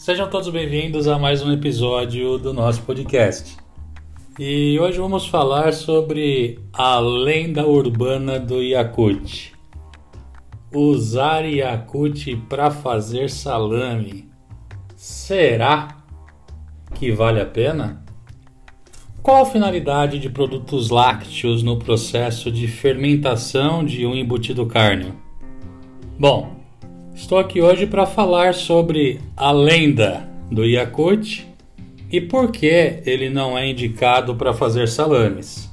Sejam todos bem-vindos a mais um episódio do nosso podcast. E hoje vamos falar sobre a lenda urbana do Yakut. Usar Yakut para fazer salame. Será que vale a pena? Qual a finalidade de produtos lácteos no processo de fermentação de um embutido cárneo? Bom, estou aqui hoje para falar sobre a lenda do Yakut e por que ele não é indicado para fazer salames.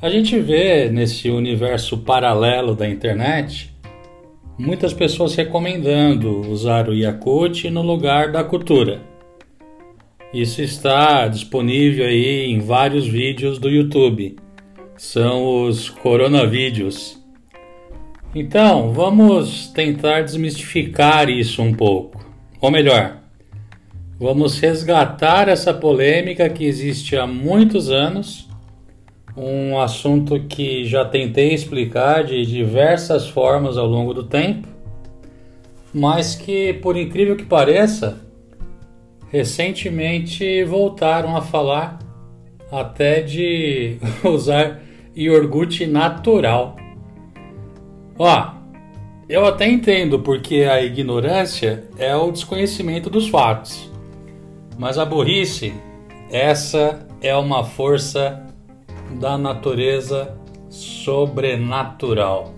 A gente vê nesse universo paralelo da internet muitas pessoas recomendando usar o Yakut no lugar da cultura. Isso está disponível aí em vários vídeos do YouTube. São os coronavídeos. Então, vamos tentar desmistificar isso um pouco. Ou melhor, vamos resgatar essa polêmica que existe há muitos anos, um assunto que já tentei explicar de diversas formas ao longo do tempo, mas que, por incrível que pareça, recentemente voltaram a falar até de usar iogurte natural. Ó, eu até entendo porque a ignorância é o desconhecimento dos fatos. Mas a burrice, essa é uma força da natureza sobrenatural.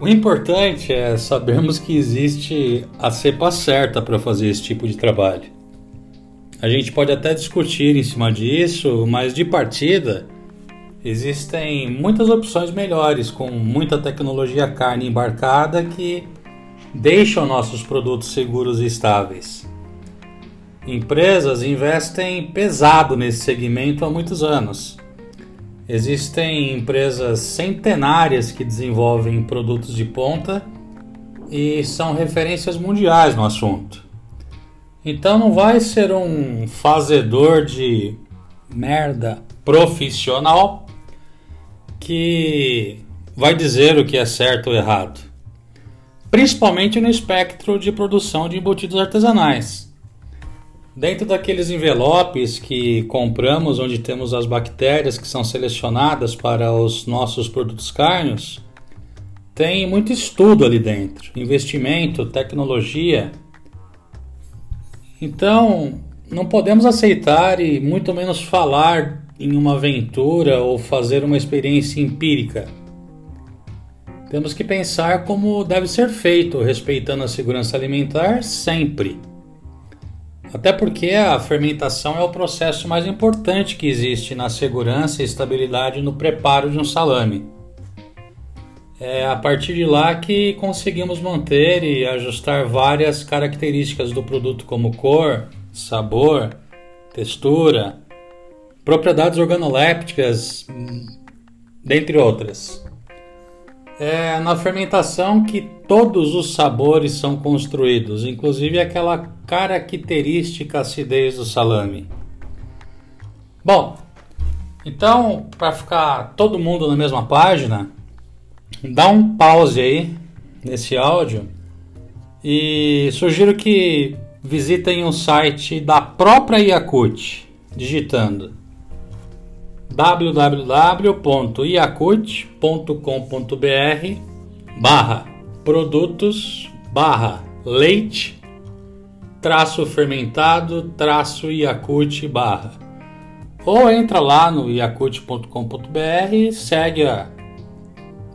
O importante é sabermos que existe a cepa certa para fazer esse tipo de trabalho. A gente pode até discutir em cima disso, mas de partida existem muitas opções melhores com muita tecnologia carne embarcada que deixam nossos produtos seguros e estáveis. Empresas investem pesado nesse segmento há muitos anos Existem empresas centenárias que desenvolvem produtos de ponta e são referências mundiais no assunto. Então não vai ser um fazedor de merda profissional que vai dizer o que é certo ou errado. Principalmente no espectro de produção de embutidos artesanais. Dentro daqueles envelopes que compramos, onde temos as bactérias que são selecionadas para os nossos produtos cárneos, tem muito estudo ali dentro, investimento, tecnologia. Então, não podemos aceitar e muito menos falar em uma aventura ou fazer uma experiência empírica. Temos que pensar como deve ser feito, respeitando a segurança alimentar sempre. Até porque a fermentação é o processo mais importante que existe na segurança e estabilidade no preparo de um salame. É a partir de lá que conseguimos manter e ajustar várias características do produto, como cor, sabor, textura, propriedades organolépticas, dentre outras. É na fermentação que todos os sabores são construídos, inclusive aquela característica acidez do salame. Bom, então, para ficar todo mundo na mesma página, dá um pause aí nesse áudio e sugiro que visitem o site da própria Yakut, digitando www.yakut.com.br barra produtos barra leite traço fermentado traço Yakut barra ou entra lá no yakut.com.br e segue a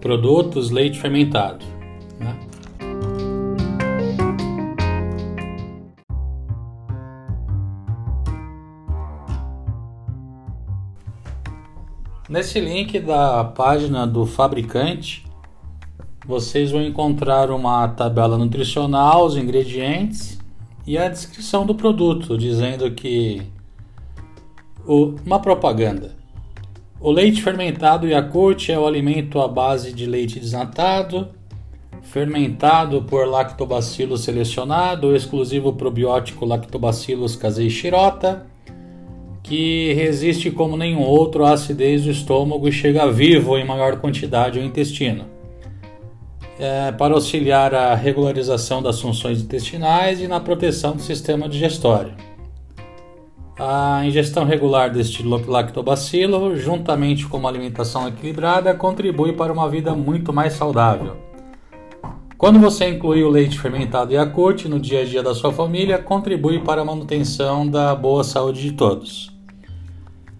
produtos leite fermentado. Nesse link da página do fabricante, vocês vão encontrar uma tabela nutricional, os ingredientes e a descrição do produto, dizendo que o, uma propaganda. O leite fermentado Yakult é o alimento à base de leite desnatado, fermentado por lactobacillus selecionado, exclusivo probiótico Lactobacillus casei shirota que resiste como nenhum outro à acidez do estômago e chega vivo em maior quantidade ao intestino. é, para auxiliar a regularização das funções intestinais e na proteção do sistema digestório. A ingestão regular deste lactobacilo, juntamente com uma alimentação equilibrada, contribui para uma vida muito mais saudável. Quando você inclui o leite fermentado Yakult no dia a dia da sua família, contribui para a manutenção da boa saúde de todos.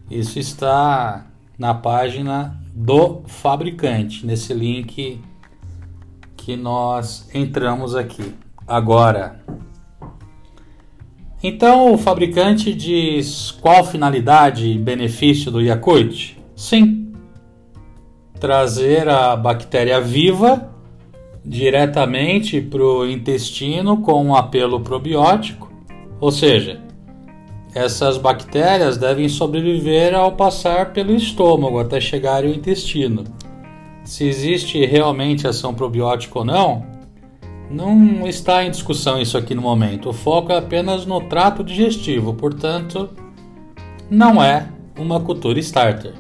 Isso está na página do fabricante, nesse link que nós entramos aqui. Agora, então o fabricante diz qual finalidade e benefício do Yakult? Sim, trazer a bactéria viva diretamente para o intestino com um apelo probiótico, ou seja, essas bactérias devem sobreviver ao passar pelo estômago até chegar ao intestino. Se existe realmente ação probiótica ou não, não está em discussão isso aqui no momento. O foco é apenas no trato digestivo, portanto, não é uma cultura starter.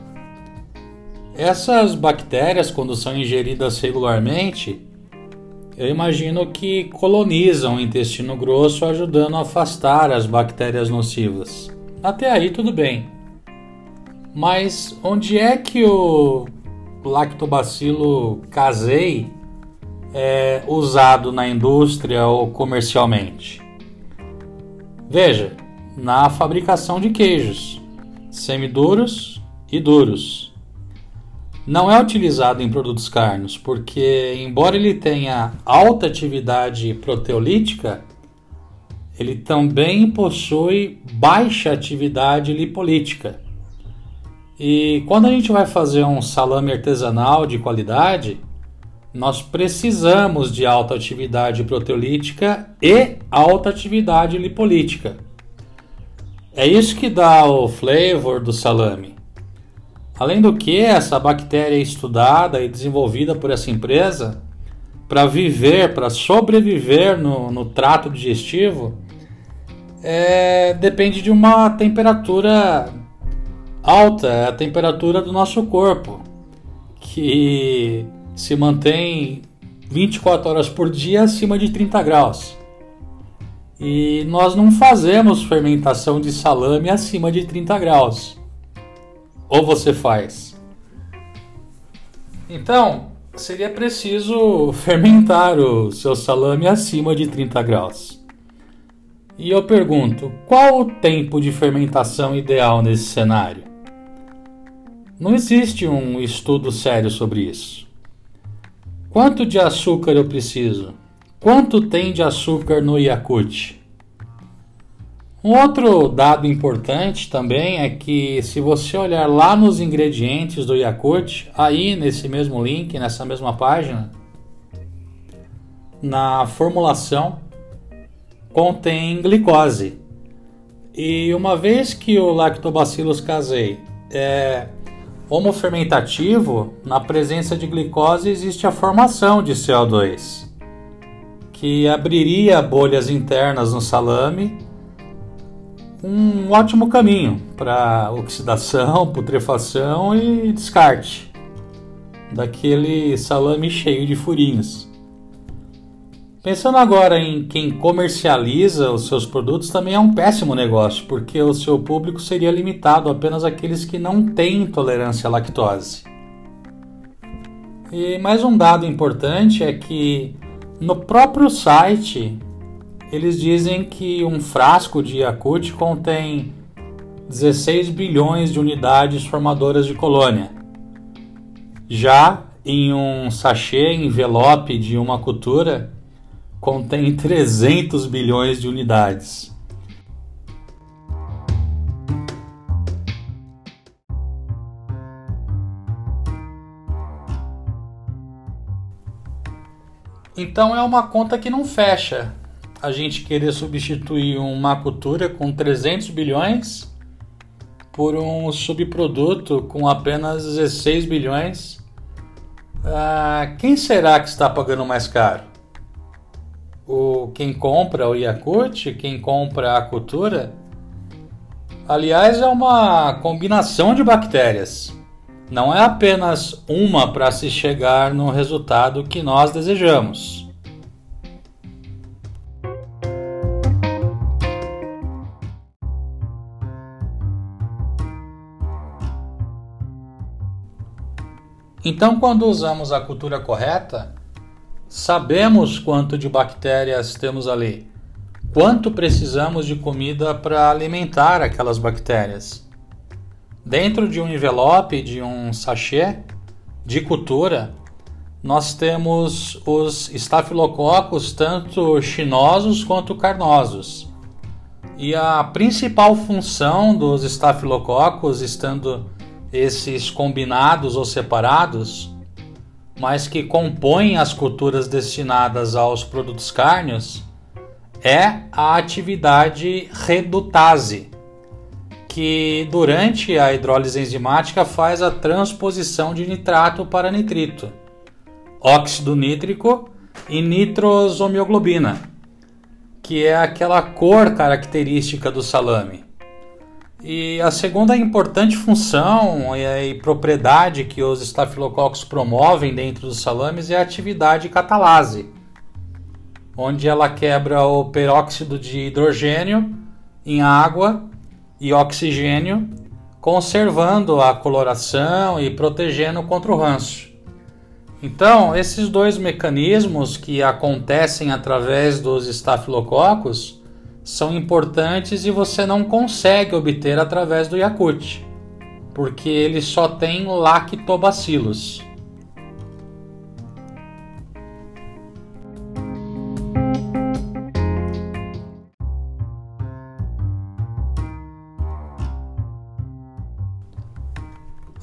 Essas bactérias, quando são ingeridas regularmente, eu imagino que colonizam o intestino grosso, ajudando a afastar as bactérias nocivas. Até aí tudo bem. Mas onde é que o lactobacilo casei é usado na indústria ou comercialmente? Veja, na fabricação de queijos, semiduros e duros. Não é utilizado em produtos carnes, porque, embora ele tenha alta atividade proteolítica, ele também possui baixa atividade lipolítica. E quando a gente vai fazer um salame artesanal de qualidade, nós precisamos de alta atividade proteolítica e alta atividade lipolítica. É isso que dá o flavor do salame. Além do que, essa bactéria é estudada e desenvolvida por essa empresa para viver, para sobreviver no, no, trato digestivo, é, depende de uma temperatura alta, é a temperatura do nosso corpo, que se mantém 24 horas por dia acima de 30 graus. E nós não fazemos fermentação de salame acima de 30 graus. Ou você faz? Então, seria preciso fermentar o seu salame acima de 30 graus. E eu pergunto, qual o tempo de fermentação ideal nesse cenário? Não existe um estudo sério sobre isso. Quanto de açúcar eu preciso? Quanto tem de açúcar no Yakult? Um outro dado importante também é que se você olhar lá nos ingredientes do Yakult, aí nesse mesmo link, nessa mesma página, na formulação contém glicose. E uma vez que o Lactobacillus casei é homofermentativo, na presença de glicose existe a formação de CO2, que abriria bolhas internas no salame, um ótimo caminho para oxidação, putrefação e descarte daquele salame cheio de furinhos. Pensando agora em quem comercializa os seus produtos, também é um péssimo negócio, porque o seu público seria limitado apenas àqueles que não têm intolerância à lactose. E mais um dado importante é que no próprio site eles dizem que um frasco de Yakult contém 16 bilhões de unidades formadoras de colônia. Já em um sachê envelope de uma cultura, contém 300 bilhões de unidades. Então é uma conta que não fecha. A gente querer substituir uma cultura com 300 bilhões por um subproduto com apenas 16 bilhões. Ah, quem será que está pagando mais caro? o, quem compra o Yakult, quem compra a cultura, aliás, é uma combinação de bactérias. não é apenas uma para se chegar no resultado que nós desejamos. Então, quando usamos a cultura correta, sabemos quanto de bactérias temos ali, quanto precisamos de comida para alimentar aquelas bactérias. Dentro de um envelope, de um sachê de cultura, nós temos os estafilococos, tanto chinosos quanto carnosos. E a principal função dos estafilococos, estando esses combinados ou separados, mas que compõem as culturas destinadas aos produtos cárneos, é a atividade redutase, que durante a hidrólise enzimática faz a transposição de nitrato para nitrito, óxido nítrico e nitrosomoglobina, que é aquela cor característica do salame. E a segunda importante função e, propriedade que os estafilococos promovem dentro dos salames é a atividade catalase, onde ela quebra o peróxido de hidrogênio em água e oxigênio, conservando a coloração e protegendo contra o ranço. Então, esses dois mecanismos que acontecem através dos estafilococos são importantes e você não consegue obter através do Yakult, porque ele só tem lactobacilos.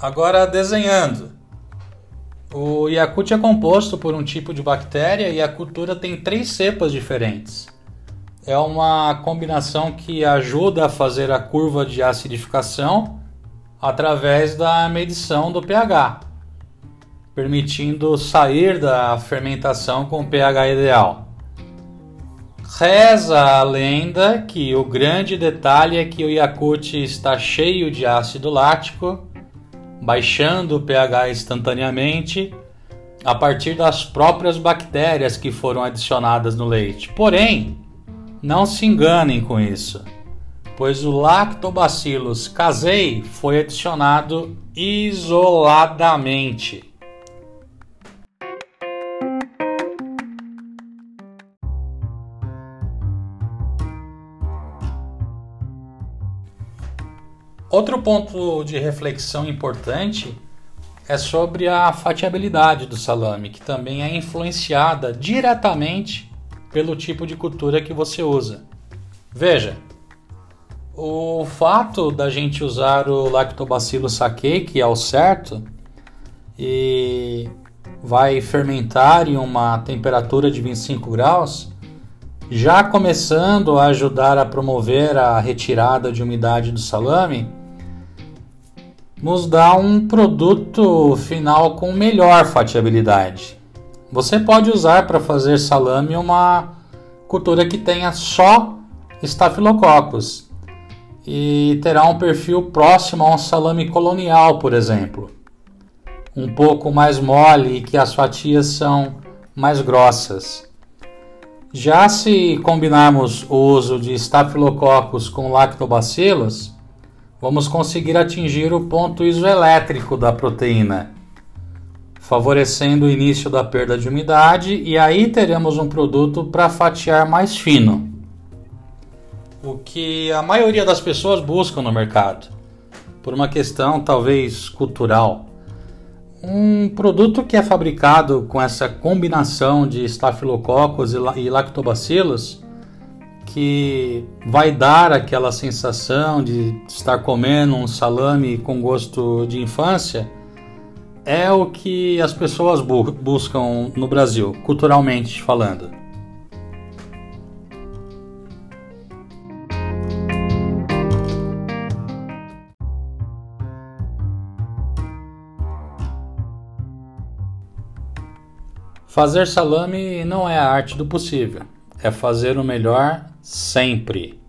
Agora desenhando. O Yakult é composto por um tipo de bactéria e a cultura tem três cepas diferentes é uma combinação que ajuda a fazer a curva de acidificação através da medição do pH, permitindo sair da fermentação com pH ideal. Reza a lenda que o grande detalhe é que o Yakult está cheio de ácido lático, baixando o pH instantaneamente a partir das próprias bactérias que foram adicionadas no leite. Porém, não se enganem com isso, pois o Lactobacillus casei foi adicionado isoladamente. Outro ponto de reflexão importante é sobre a fatiabilidade do salame, que também é influenciada diretamente pelo tipo de cultura que você usa. Veja, o fato da gente usar o Lactobacillus sakei, que é o certo, e vai fermentar em uma temperatura de 25 graus, já começando a ajudar a promover a retirada de umidade do salame, nos dá um produto final com melhor fatiabilidade. Você pode usar para fazer salame uma cultura que tenha só estafilococos e terá um perfil próximo a um salame colonial, por exemplo. Um pouco mais mole e que as fatias são mais grossas. Já se combinarmos o uso de estafilococos com lactobacilos, vamos conseguir atingir o ponto isoelétrico da proteína favorecendo o início da perda de umidade, e aí teremos um produto para fatiar mais fino. O que a maioria das pessoas buscam no mercado, por uma questão talvez cultural. Um produto que é fabricado com essa combinação de estafilococos e lactobacilos, que vai dar aquela sensação de estar comendo um salame com gosto de infância, é o que as pessoas bu buscam no Brasil, culturalmente falando. Fazer salame não é a arte do possível, é fazer o melhor sempre.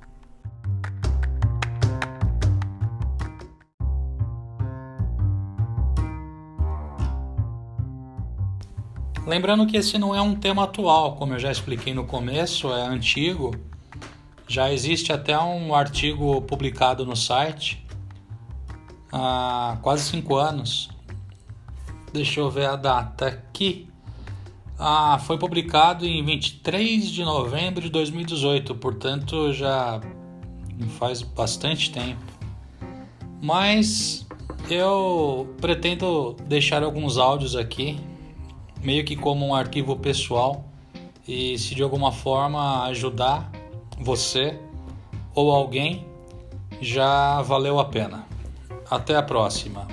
Lembrando que esse não é um tema atual, como eu já expliquei no começo, é antigo. Já existe até um artigo publicado no site há quase cinco anos. Deixa eu ver a data aqui. Ah, foi publicado em 23 de novembro de 2018, portanto já faz bastante tempo. Mas eu pretendo deixar alguns áudios aqui, meio que como um arquivo pessoal, e se de alguma forma ajudar você ou alguém, já valeu a pena. Até a próxima.